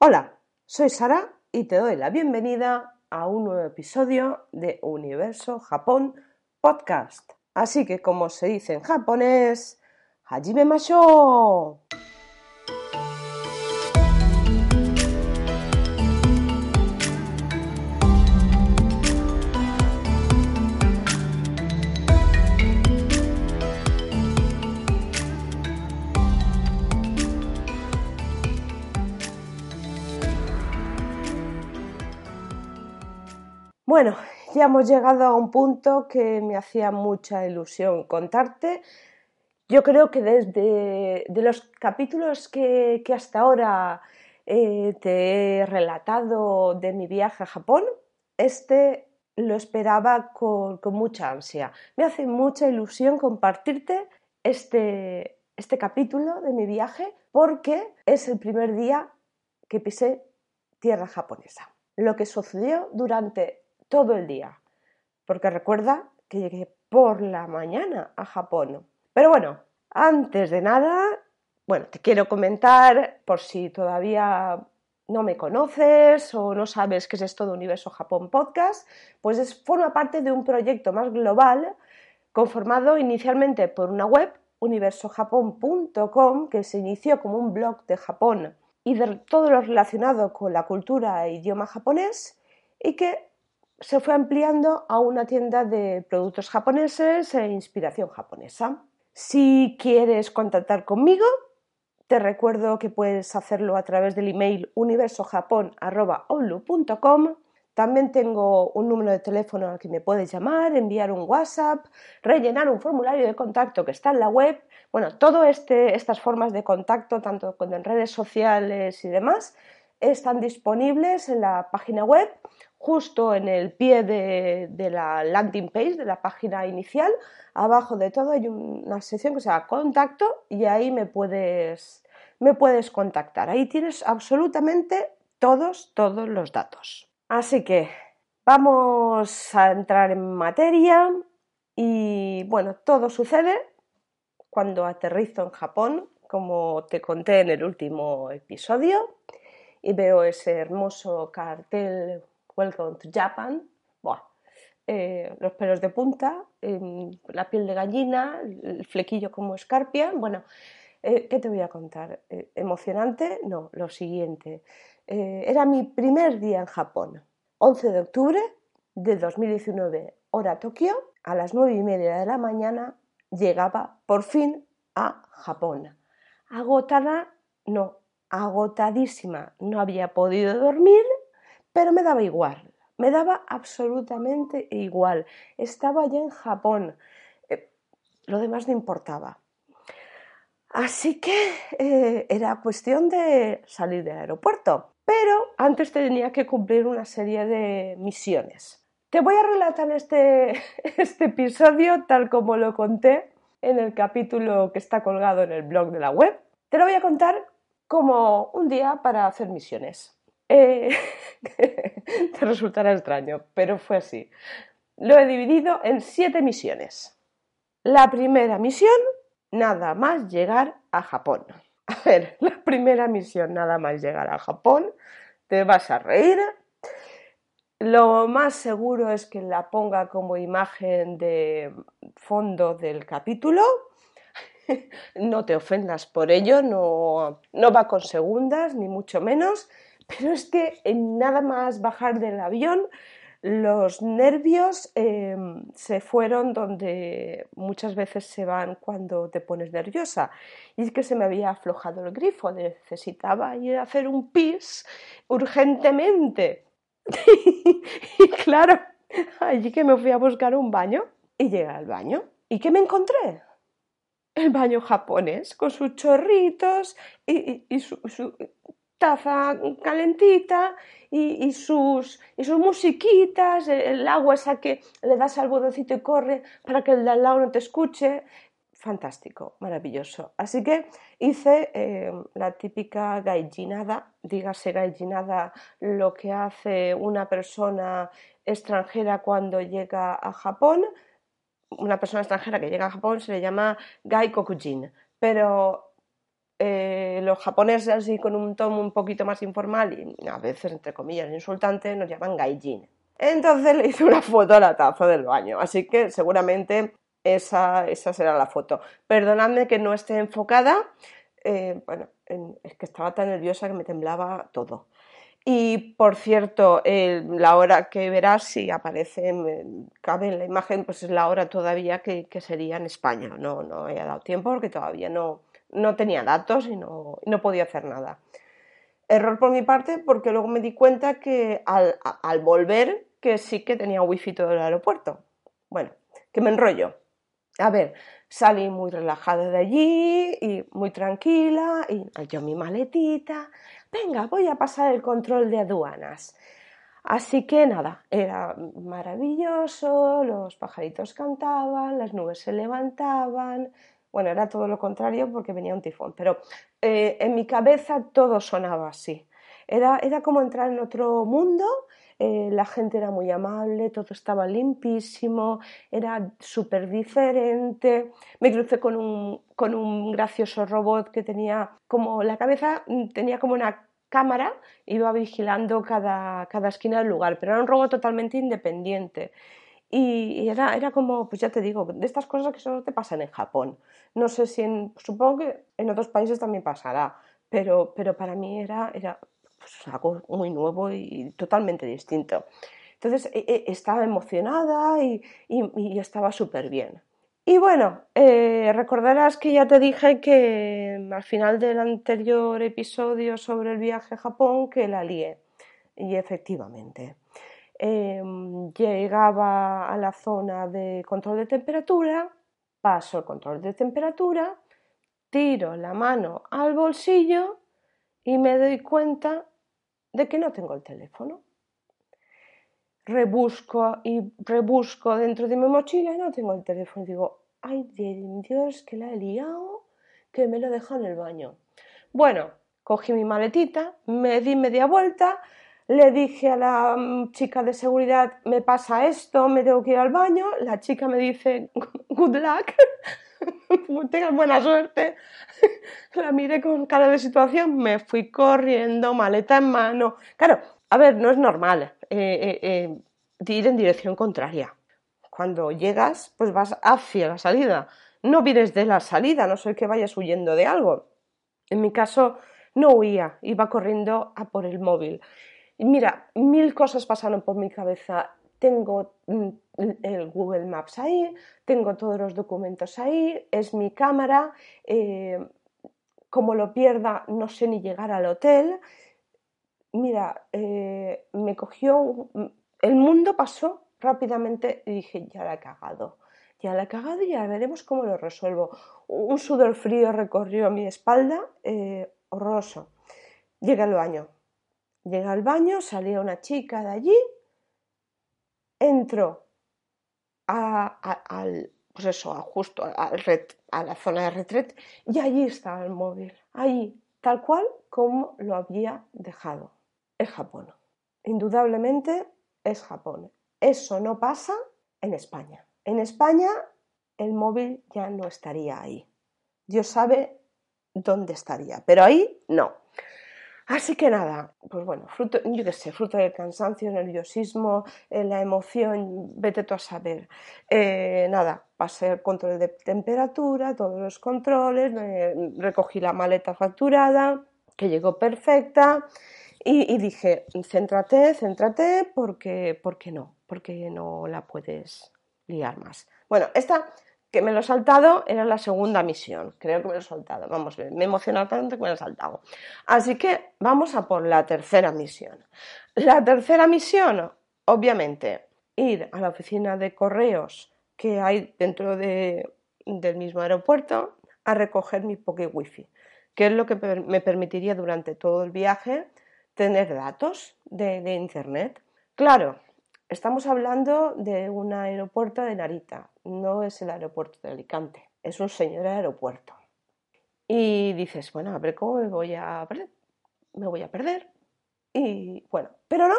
Hola, soy Sara y te doy la bienvenida a un nuevo episodio de Universo Japón Podcast. Así que como se dice en japonés, Hajime Masho. Bueno, ya hemos llegado a un punto que me hacía mucha ilusión contarte. Yo creo que desde de los capítulos que, hasta ahora eh, te he relatado de mi viaje a Japón, este lo esperaba con, mucha ansia. Me hace mucha ilusión compartirte este, este capítulo de mi viaje porque es el primer día que pisé tierra japonesa. Lo que sucedió durante todo el día, porque recuerda que llegué por la mañana a Japón. Pero bueno, antes de nada, bueno, te quiero comentar por si todavía no me conoces o no sabes qué es esto de Universo Japón Podcast, pues es, forma parte de un proyecto más global conformado inicialmente por una web, universojapón.com, que se inició como un blog de Japón y de todo lo relacionado con la cultura e idioma japonés y que se fue ampliando a una tienda de productos japoneses e inspiración japonesa. Si quieres contactar conmigo, te recuerdo que puedes hacerlo a través del email universojapon.com. También tengo un número de teléfono al que me puedes llamar, enviar un WhatsApp, rellenar un formulario de contacto que está en la web. Bueno, todas este, estas formas de contacto, tanto con redes sociales y demás, están disponibles en la página web justo en el pie de, la landing page, de la página inicial, abajo de todo hay una sección que se llama contacto y ahí me puedes, me puedes contactar. Ahí tienes absolutamente todos, todos los datos. Así que vamos a entrar en materia y bueno, todo sucede cuando aterrizo en Japón, como te conté en el último episodio, y veo ese hermoso cartel Welcome to Japan. Eh, los pelos de punta, em, la piel de gallina, el flequillo como escarpia. Bueno, eh, ¿qué te voy a contar? Eh, ¿Emocionante? No, lo siguiente. era mi primer día en Japón. 11 de octubre de 2019, hora Tokio, a las 9 y media de la mañana, llegaba por fin a Japón. Agotada, no, agotadísima. No había podido dormir pero me daba igual, me daba absolutamente igual. Estaba ya en Japón, eh, lo demás no importaba. Así que eh, era cuestión de salir del aeropuerto, pero antes tenía que cumplir una serie de misiones. Te voy a relatar este, este episodio tal como lo conté en el capítulo que está colgado en el blog de la web. Te lo voy a contar como un día para hacer misiones. Eh, te resultará extraño, pero fue así. Lo he dividido en siete misiones. La primera misión, nada más llegar a Japón. A ver, la primera misión, nada más llegar a Japón, te vas a reír. Lo más seguro es que la ponga como imagen de fondo del capítulo. No te ofendas por ello, no, no va con segundas, ni mucho menos pero es que en nada más bajar del avión, los nervios em, se fueron donde muchas veces se van cuando te pones nerviosa. Y es que se me había aflojado el grifo, necesitaba ir a hacer un pis urgentemente. y claro, allí que me fui a buscar un baño y llegué al baño. ¿Y qué me encontré? El baño japonés, con sus chorritos y, su, taza calentita y, sus, y sus musiquitas, el agua esa que le das al botoncito y corre para que el de al lado no te escuche. Fantástico, maravilloso. Así que hice eh, la típica gaijinada, dígase gaijinada, lo que hace una persona extranjera cuando llega a Japón. Una persona extranjera que llega a Japón se le llama gai kokujin, pero eh, los japoneses así con un tono un poquito más informal y a veces entre comillas insultante nos llaman gaijin. Entonces le hice una foto a la taza del baño, así que seguramente esa, esa será la foto. Perdonadme que no esté enfocada, eh, bueno, es que estaba tan nerviosa que me temblaba todo. Y por cierto, la hora que verás, si aparece, cabe en la imagen, pues es la hora todavía que, sería en España. No, no he dado tiempo porque todavía no, no tenía datos y no, no, podía hacer nada. Error por mi parte porque luego me di cuenta que al, al volver que sí que tenía wifi todo el aeropuerto. Bueno, que me enrollo. A ver, salí muy relajada de allí y muy tranquila y yo mi maletita, venga, voy a pasar el control de aduanas. Así que nada, era maravilloso, los pajaritos cantaban, las nubes se levantaban, bueno, era todo lo contrario porque venía un tifón, pero eh, en mi cabeza todo sonaba así. Era, era como entrar en otro mundo eh, la gente era muy amable, todo estaba limpísimo, era súper diferente. Me crucé con un, con un gracioso robot que tenía como la cabeza, mm, tenía como una cámara, iba vigilando cada, cada esquina del lugar, pero era un robot totalmente independiente. Y era, era como, pues ya te digo, de estas cosas que solo te pasan en Japón. No sé si en, supongo que en otros países también pasará, pero, pero para mí era, era pues, algo muy nuevo y totalmente distinto. Entonces e, e, estaba emocionada y, estaba súper bien. Y bueno, eh, recordarás que ya te dije que al final del anterior episodio sobre el viaje a Japón que la lié. Y efectivamente, em, llegaba a la zona de control de temperatura, paso el control de temperatura, tiro la mano al bolsillo y me doy cuenta de que no tengo el teléfono. Rebusco y rebusco dentro de mi mochila y no tengo el teléfono. Digo, ay Dios, que la he liado, que me lo dejo en el baño. Bueno, cogí mi maletita, me di media vuelta, le dije a la mm, chica de seguridad, me pasa esto, me tengo que ir al baño. La chica me dice, good luck. tengas buena suerte. La miré con cara de situación, me fui corriendo, maleta en mano. Claro, a ver, no es normal eh, eh, eh, ir en dirección contraria. Cuando llegas, pues vas hacia la salida. No vienes de la salida, no sé que vayas huyendo de algo. En mi caso, no huía, iba corriendo a por el móvil. Mira, mil cosas pasaron por mi cabeza tengo mm, el Google Maps ahí, tengo todos los documentos ahí, es mi cámara, eh, como lo pierda no sé ni llegar al hotel. Mira, eh, me cogió, el mundo pasó rápidamente y dije, ya la he cagado, ya la he cagado y ya veremos cómo lo resuelvo. Un sudor frío recorrió mi espalda, eh, horroroso. Llegué al baño. Llegué al baño, salía una chica de allí, entro a, al, pues eso, justo a la zona de retret y allí estaba el móvil, allí, tal cual como lo había dejado. Es Japón. Indudablemente es Japón. Eso no pasa en España. En España el móvil ya no estaría ahí. Dios sabe dónde estaría, pero ahí no. Así que nada, pues bueno, fruto, yo qué sé, fruto del cansancio, nerviosismo, eh, la emoción, vete tú a saber. Eh, nada, pasé el control de temperatura, todos los controles, recogí la maleta facturada, que llegó perfecta, y, dije, céntrate, céntrate, porque, porque no, porque no la puedes liar más. Bueno, esta que me lo he saltado era la segunda misión. Creo que me lo he saltado. Vamos, me he emocionado tanto que me lo he saltado. Así que vamos a por la tercera misión. La tercera misión, obviamente, ir a la oficina de correos que hay dentro del mismo aeropuerto a recoger mi Poké Wi-Fi, que es lo que me permitiría durante todo el viaje tener datos de, de Internet. Claro, Estamos hablando de un aeropuerto de Narita, no es el aeropuerto de Alicante, es un señor aeropuerto. Y dices, bueno, a ver cómo me voy a perder. Me voy a perder. Y bueno, pero no,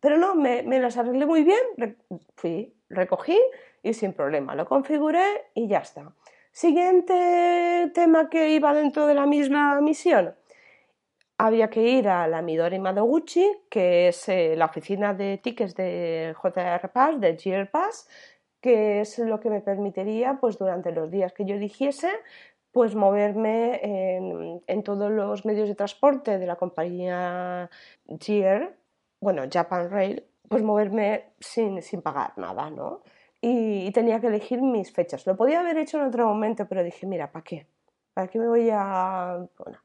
pero no, me, las arreglé muy bien. fui, recogí y sin problema lo configuré y ya está. Siguiente tema que iba dentro de la misma misión. Había que ir a la Midori Madoguchi, que es eh, la oficina de tickets de JR Pass, de GR Pass, que es lo que me permitiría, pues durante los días que yo eligiese, pues moverme en, todos los medios de transporte de la compañía GR, bueno, Japan Rail, pues moverme sin, pagar nada, ¿no? Y, tenía que elegir mis fechas. Lo podía haber hecho en otro momento, pero dije, mira, ¿para qué? ¿Para qué me voy a...? Bueno.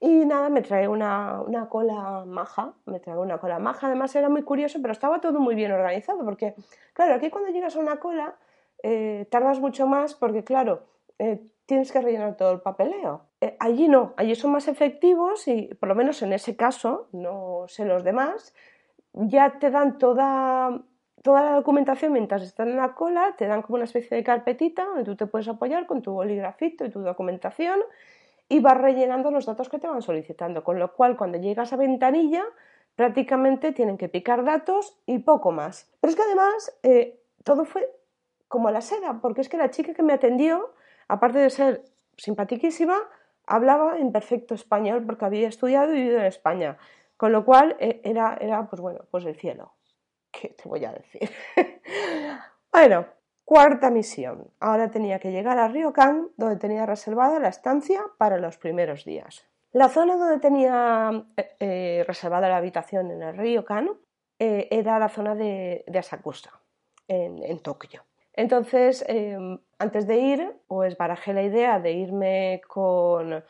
Y nada, me trae una, una, cola maja, me trae una cola maja, además era muy curioso, pero estaba todo muy bien organizado, porque, claro, aquí cuando llegas a una cola eh, tardas mucho más, porque, claro, eh, tienes que rellenar todo el papeleo. Eh, allí no, allí son más efectivos y por lo menos en ese caso, no sé los demás, ya te dan toda, toda la documentación mientras están en la cola, te dan como una especie de carpetita donde tú te puedes apoyar con tu boligrafito y tu documentación y vas rellenando los datos que te van solicitando, con lo cual cuando llegas a ventanilla prácticamente tienen que picar datos y poco más. Pero es que además eh, todo fue como la seda, porque es que la chica que me atendió aparte de ser simpatiquísima, hablaba en perfecto español porque había estudiado y vivido en España. Con lo cual eh, era, era, pues bueno, pues el cielo. ¿Qué te voy a decir? bueno, cuarta misión. Ahora tenía que llegar a Ryokan, donde tenía reservada la estancia para los primeros días. La zona donde tenía eh, eh, reservada la habitación en el Ryokan era la zona de, Asakusa, en, en Tokio. Entonces, em, antes de ir, pues barajé la idea de irme con,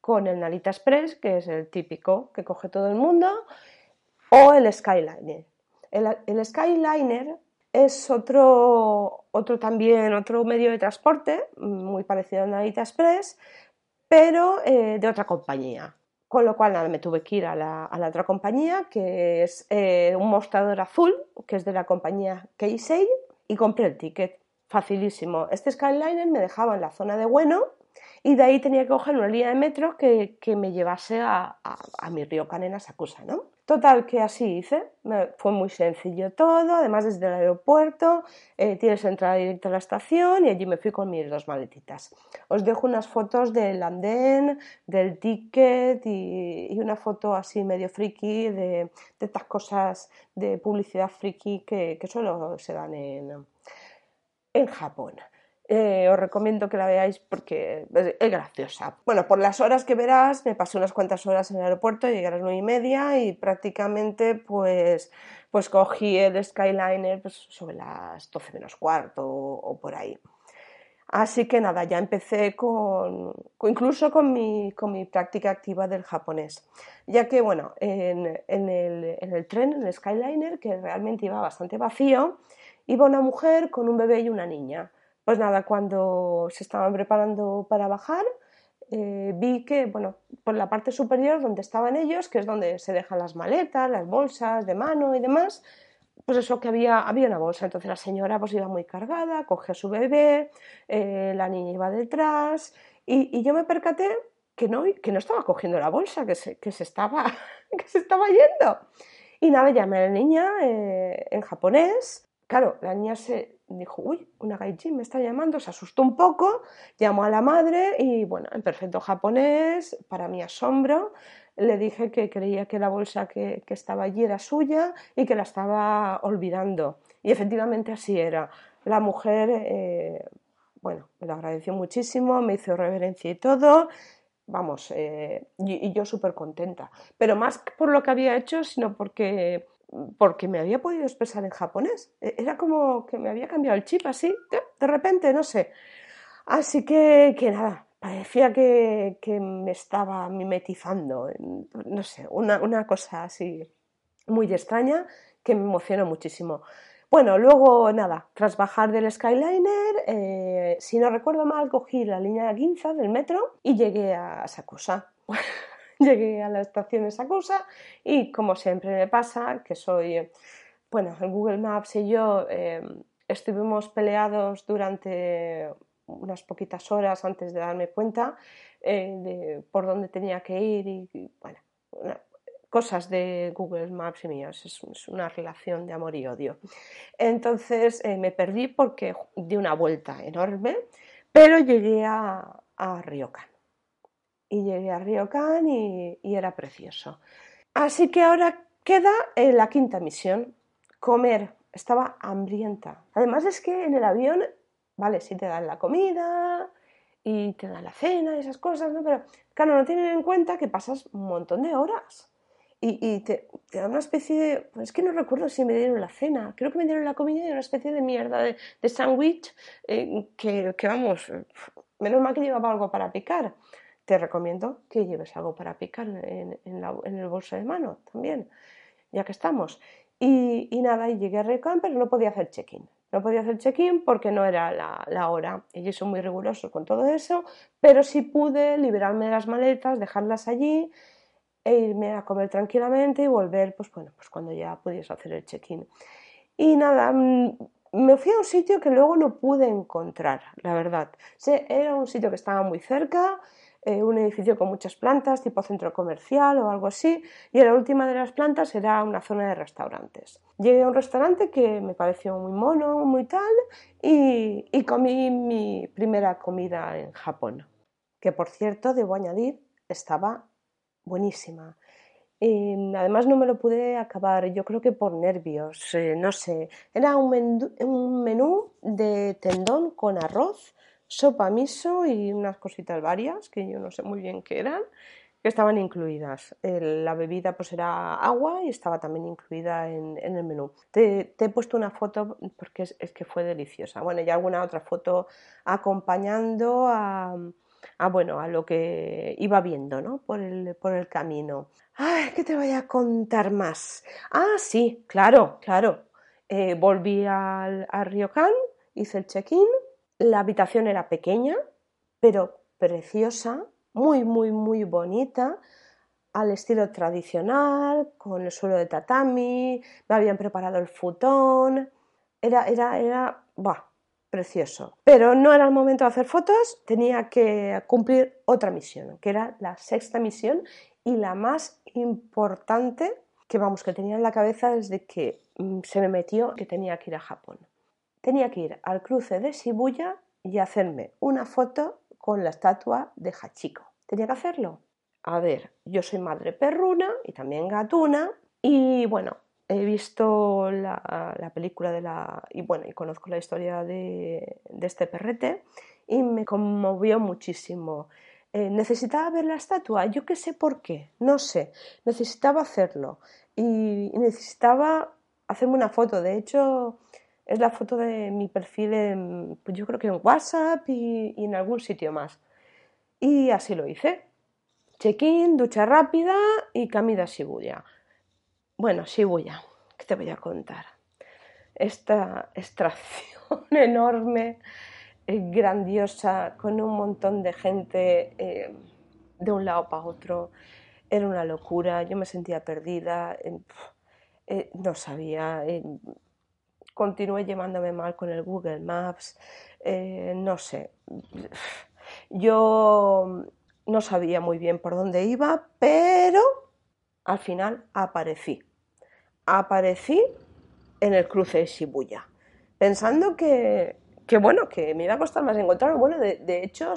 con el Narita Express, que es el típico que coge todo el mundo, o el Skyliner. El, Skyliner es otro, otro también, otro medio de transporte, muy parecido al Narita Express, pero eh, de otra compañía. Con lo cual nada, me tuve que ir a la, otra compañía, que es eh, un mostrador azul, que es de la compañía Keisei, y compré el ticket. Facilísimo. Este Skyliner me dejaba en la zona de Bueno y de ahí tenía que coger una línea de metro que, me llevase a, mi río Canena Sakusa, ¿no? Total, que así hice. fue muy sencillo todo. Además, desde el aeropuerto eh, tienes entrada directa a la estación y allí me fui con mis dos maletitas. Os dejo unas fotos del andén, del ticket y, una foto así medio friki de, estas cosas de publicidad friki que, que solo se dan en, en Japón. Eh, os recomiendo que la veáis porque es, graciosa. Bueno, por las horas que verás, me pasé unas cuantas horas en el aeropuerto, llegué a las nueve y media y prácticamente pues, pues cogí el Skyliner pues, sobre las 12 menos cuarto o, por ahí. Así que nada, ya empecé con, incluso con mi, con mi práctica activa del japonés, ya que bueno, en, en, el, en el tren, en el Skyliner, que realmente iba bastante vacío, iba una mujer con un bebé y una niña. Pues nada, cuando se estaban preparando para bajar, eh, vi que, bueno, por la parte superior donde estaban ellos, que es donde se dejan las maletas, las bolsas de mano y demás, pues eso que había, había una bolsa. Entonces la señora pues iba muy cargada, cogió a su bebé, eh, la niña iba detrás y, yo me percaté que no, que no estaba cogiendo la bolsa, que se, que se, estaba, que se estaba yendo. Y nada, llamé a la niña eh, en japonés. Claro, la niña se, dijo, uy, una gaijin me está llamando, se asustó un poco, llamó a la madre y bueno, en perfecto japonés, para mi asombro, le dije que creía que la bolsa que, estaba allí era suya y que la estaba olvidando. Y efectivamente así era. La mujer, eh, bueno, me lo agradeció muchísimo, me hizo reverencia y todo. Vamos, eh, y, y yo súper contenta. Pero más por lo que había hecho, sino porque porque me había podido expresar en japonés. E, era como que me había cambiado el chip así, de repente, no sé. Así que, que nada, parecía que, que, me estaba mimetizando, no sé, una, una, cosa así muy extraña que me emocionó muchísimo. Bueno, luego nada, tras bajar del Skyliner, eh, si no recuerdo mal, cogí la línea 15 del metro y llegué a Sakusa. llegué a la estación de Sakusa y como siempre me pasa, que soy, bueno, Google Maps y yo em, estuvimos peleados durante unas poquitas horas antes de darme cuenta eh, de por dónde tenía que ir y, bueno, cosas de Google Maps y míos, es, una relación de amor y odio. Entonces eh, me perdí porque di una vuelta enorme Pero llegué a, a Ryokan. Y llegué a Ryokan y, y era precioso. Así que ahora queda eh, la quinta misión, comer. Estaba hambrienta. Además es que en el avión, vale, sí te dan la comida y te dan la cena y esas cosas, ¿no? Pero claro, no tienen en cuenta que pasas un montón de horas. Y, te, te, dan una especie de... Pues es que no recuerdo si me dieron la cena. Creo que me dieron la comida y una especie de mierda de, de sándwich eh, que, que, vamos, menos mal que llevaba algo para picar te recomiendo que lleves algo para picar en, el bolso de mano también, ya que estamos. Y, nada, y llegué a Recon, pero no podía hacer check-in. No podía hacer check-in porque no era la, hora. Ellos son muy rigurosos con todo eso, pero sí pude liberarme de las maletas, dejarlas allí e irme a comer tranquilamente y volver, pues bueno, pues cuando ya pudiese hacer el check-in. Y nada, mm, me fui a un sitio que luego no pude encontrar, la verdad. Era un sitio que estaba muy cerca, eh, un edificio con muchas plantas, tipo centro comercial o algo así, y la última de las plantas era una zona de restaurantes. Llegué a un restaurante que me pareció muy mono, muy tal, y, y comí mi primera comida en Japón, que por cierto, debo añadir, estaba buenísima. además no me lo pude acabar, yo creo que por nervios, eh, no sé. Era un menú de tendón con arroz, sopa miso y unas cositas varias que yo no sé muy bien qué eran que estaban incluidas. la bebida pues era agua y estaba también incluida en, el menú. Te, he puesto una foto porque es, que fue deliciosa. Bueno, y alguna otra foto acompañando a, bueno, a lo que iba viendo ¿no? por, el, por el camino. Ay, ¿qué te voy a contar más? Ah, sí, claro, claro. Eh, volví al, al Ryokan, hice el check-in la habitación era pequeña, pero preciosa, muy, muy, muy bonita, al estilo tradicional, con el suelo de tatami, me habían preparado el futón, era, era, era, bah, precioso. Pero no era el momento de hacer fotos, tenía que cumplir otra misión, que era la sexta misión y la más importante que vamos, que tenía en la cabeza desde que mm, se me metió que tenía que ir a Japón tenía que ir al cruce de Shibuya y hacerme una foto con la estatua de Hachiko. Tenía que hacerlo. A ver, yo soy madre perruna y también gatuna y bueno, he visto la, película de la... y bueno, y conozco la historia de, este perrete y me conmovió muchísimo. Eh, necesitaba ver la estatua, yo qué sé por qué, no sé, necesitaba hacerlo y necesitaba hacerme una foto. De hecho, es la foto de mi perfil, en, pues yo creo que en WhatsApp y, en algún sitio más. Y así lo hice. Check-in, ducha rápida y camida a Shibuya. Bueno, Shibuya, ¿qué te voy a contar? Esta extracción enorme, eh, grandiosa, con un montón de gente eh, de un lado para otro, era una locura. Yo me sentía perdida, eh, no sabía continué llevándome mal con el Google Maps, eh, no sé. Yo no sabía muy bien por dónde iba, pero al final aparecí. Aparecí en el cruce de Shibuya, pensando que, bueno, que me iba a costar más encontrarlo. Bueno, de, hecho,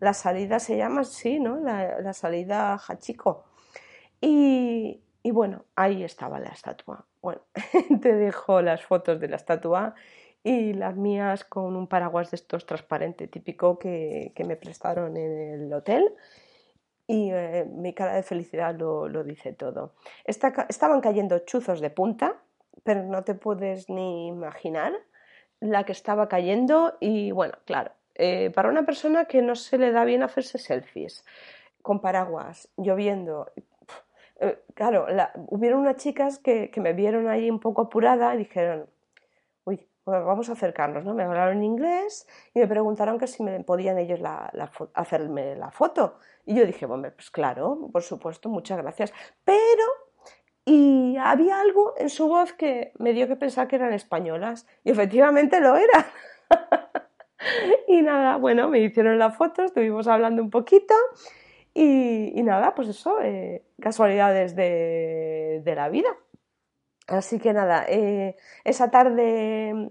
la salida se llama así, ¿no? La, salida Hachiko. Y bueno, ahí estaba la estatua. Bueno, te dejo las fotos de la estatua y las mías con un paraguas de estos transparente típico que, me prestaron en el hotel. Y eh, mi cara de felicidad lo, dice todo. estaban cayendo chuzos de punta, pero no te puedes ni imaginar la que estaba cayendo. Y bueno, claro, eh, para una persona que no se le da bien hacerse selfies, con paraguas, lloviendo, eh, claro, hubieron unas chicas que, me vieron ahí un poco apurada y dijeron, uy, pues vamos a acercarnos, ¿no? Me hablaron en inglés y me preguntaron que si me podían ellos hacerme la foto. Y yo dije, bueno, pues claro, por supuesto, muchas gracias. Pero, y había algo en su voz que me dio que pensar que eran españolas. Y efectivamente lo eran. y nada, bueno, me hicieron la foto, estuvimos hablando un poquito y, nada, pues eso, eh, casualidades de, la vida. Así que nada, eh, esa tarde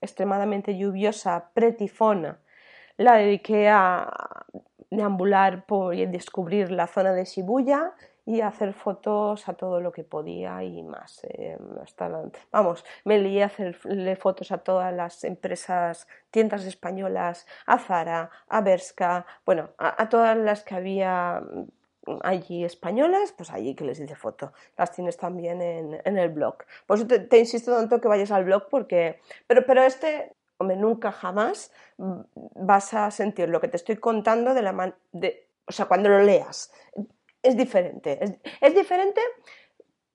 extremadamente lluviosa, pretifona, la dediqué a deambular por y descubrir la zona de Shibuya y hacer fotos a todo lo que podía y más. Eh, vamos, me lié a hacerle fotos a todas las empresas, tiendas españolas, a Zara, a Berska, bueno, a, todas las que había allí españolas, pues allí que les hice foto. Las tienes también en, el blog. Pues te, te, insisto tanto que vayas al blog porque... Pero, pero este, hombre, nunca jamás vas a sentir lo que te estoy contando de la de, o sea, cuando lo leas es diferente. Es, diferente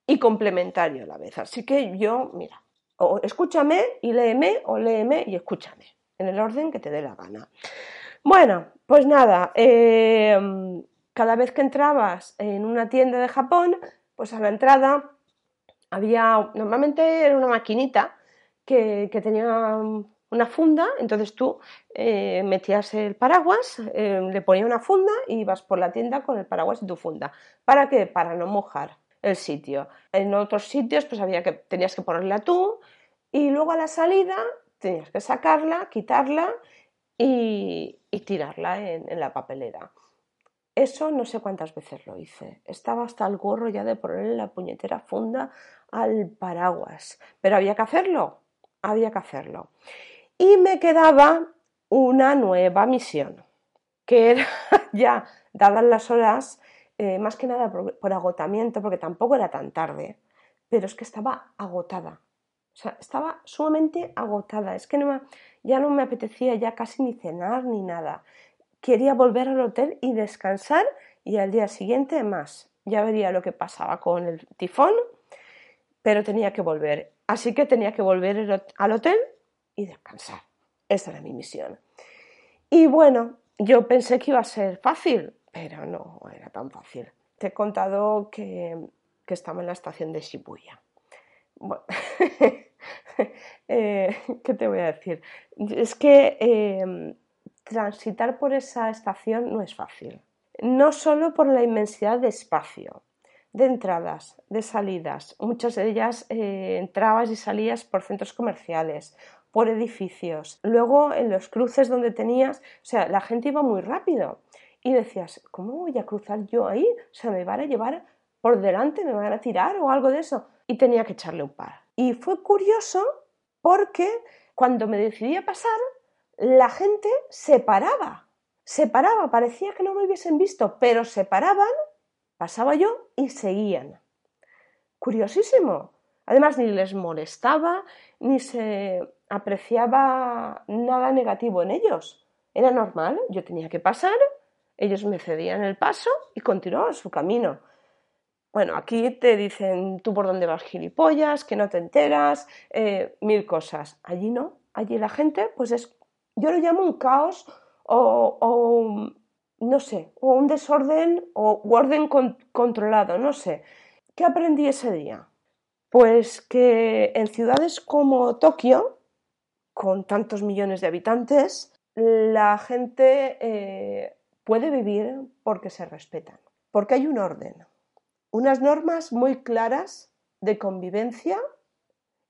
y complementario a la vez. Así que yo, mira, o escúchame y léeme, o léeme y escúchame, en el orden que te dé la gana. Bueno, pues nada, em, cada vez que entrabas en una tienda de Japón, pues a la entrada había, normalmente era una maquinita que, que tenía una funda, entonces tú eh, metías el paraguas, eh, le ponías una funda y ibas por la tienda con el paraguas y tu funda. ¿Para qué? Para no mojar el sitio. En otros sitios pues había que, tenías que ponerla tú y luego a la salida tenías que sacarla, quitarla y, tirarla en, la papelera. Eso no sé cuántas veces lo hice. Estaba hasta el gorro ya de ponerle la puñetera funda al paraguas. Pero había que hacerlo, había que hacerlo y me quedaba una nueva misión, que era ya, dadas las horas, eh, más que nada por, agotamiento, porque tampoco era tan tarde, pero es que estaba agotada. O sea, estaba sumamente agotada. Es que no ya no me apetecía ya casi ni cenar ni nada. Quería volver al hotel y descansar y al día siguiente más. Ya vería lo que pasaba con el tifón, pero tenía que volver. Así que tenía que volver al hotel y descansar. Esa era mi misión. Y bueno, yo pensé que iba a ser fácil, pero no era tan fácil. Te he contado que, estaba en la estación de Shibuya. Eh, ¿qué te voy a decir? Es que em, transitar por esa estación no es fácil. No solo por la inmensidad de espacio, de entradas, de salidas. Muchas de ellas eh, entrabas y salías por centros comerciales, por edificios. Luego en los cruces donde tenías, o sea, la gente iba muy rápido y decías, ¿cómo voy a cruzar yo ahí? O sea, me van a llevar por delante, me van a tirar o algo de eso. Y tenía que echarle un par. Y fue curioso porque cuando me decidí a pasar, la gente se paraba. Se paraba, parecía que no me hubiesen visto, pero se paraban, pasaba yo y seguían. Curiosísimo. Además, ni les molestaba, ni se apreciaba nada negativo en ellos. Era normal, yo tenía que pasar, ellos me cedían el paso y continuaban su camino. Bueno, aquí te dicen tú por dónde vas gilipollas, que no te enteras, eh, mil cosas. Allí no, allí la gente, pues es, yo lo llamo un caos o, no sé, o un desorden o orden controlado, no sé. ¿Qué aprendí ese día? Pues que en ciudades como Tokio, con tantos millones de habitantes, la gente eh, puede vivir porque se respetan, porque hay un orden, unas normas muy claras de convivencia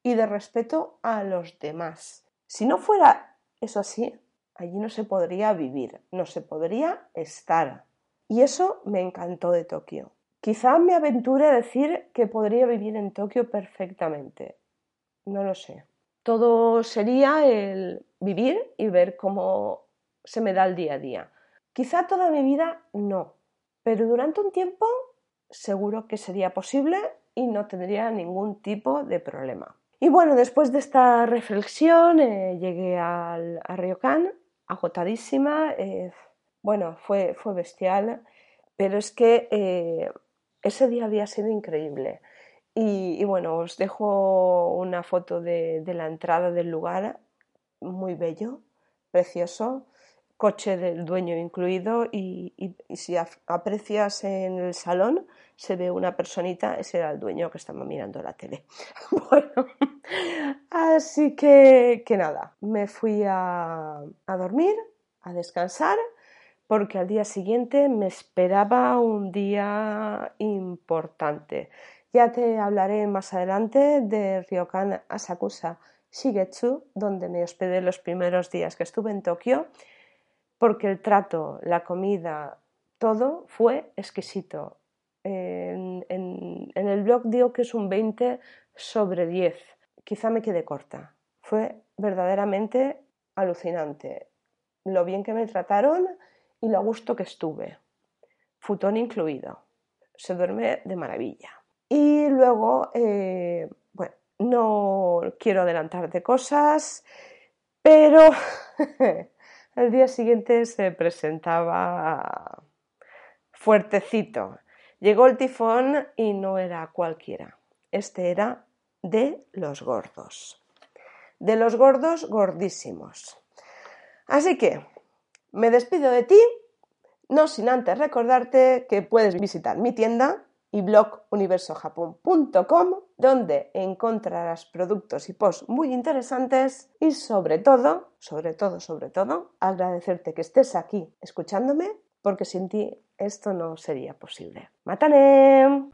y de respeto a los demás. Si no fuera eso así, allí no se podría vivir, no se podría estar. Y eso me encantó de Tokio. Quizá me aventure a decir que podría vivir en Tokio perfectamente. No lo sé todo sería el vivir y ver cómo se me da el día a día. Quizá toda mi vida no, pero durante un tiempo seguro que sería posible y no tendría ningún tipo de problema. Y bueno, después de esta reflexión eh, llegué al, a Ryokan, agotadísima. Eh, bueno, fue, fue bestial, pero es que eh, ese día había sido increíble. Y, bueno, os dejo una foto de, la entrada del lugar, muy bello, precioso, coche del dueño incluido y, si aprecias en el salón se ve una personita, ese era el dueño que estaba mirando la tele. bueno, así que, que nada, me fui a, a dormir, a descansar porque al día siguiente me esperaba un día importante. Ya te hablaré más adelante de Ryokan Asakusa Shigetsu, donde me hospedé los primeros días que estuve en Tokio. porque el trato, la comida, todo fue exquisito. En, el blog digo que es un 20 sobre 10. Quizá me quede corta. Fue verdaderamente alucinante lo bien que me trataron y lo gusto que estuve. Futón incluido. Se duerme de maravilla. Y luego, eh, bueno, no quiero adelantarte cosas, pero el día siguiente se presentaba fuertecito. Llegó el tifón y no era cualquiera. Este era de los gordos. De los gordos gordísimos. Así que me despido de ti, no sin antes recordarte que puedes visitar mi tienda y blog universojapón.com donde encontrarás productos y posts muy interesantes y sobre todo, sobre todo, sobre todo, agradecerte que estés aquí escuchándome porque sin ti esto no sería posible. ¡Matane!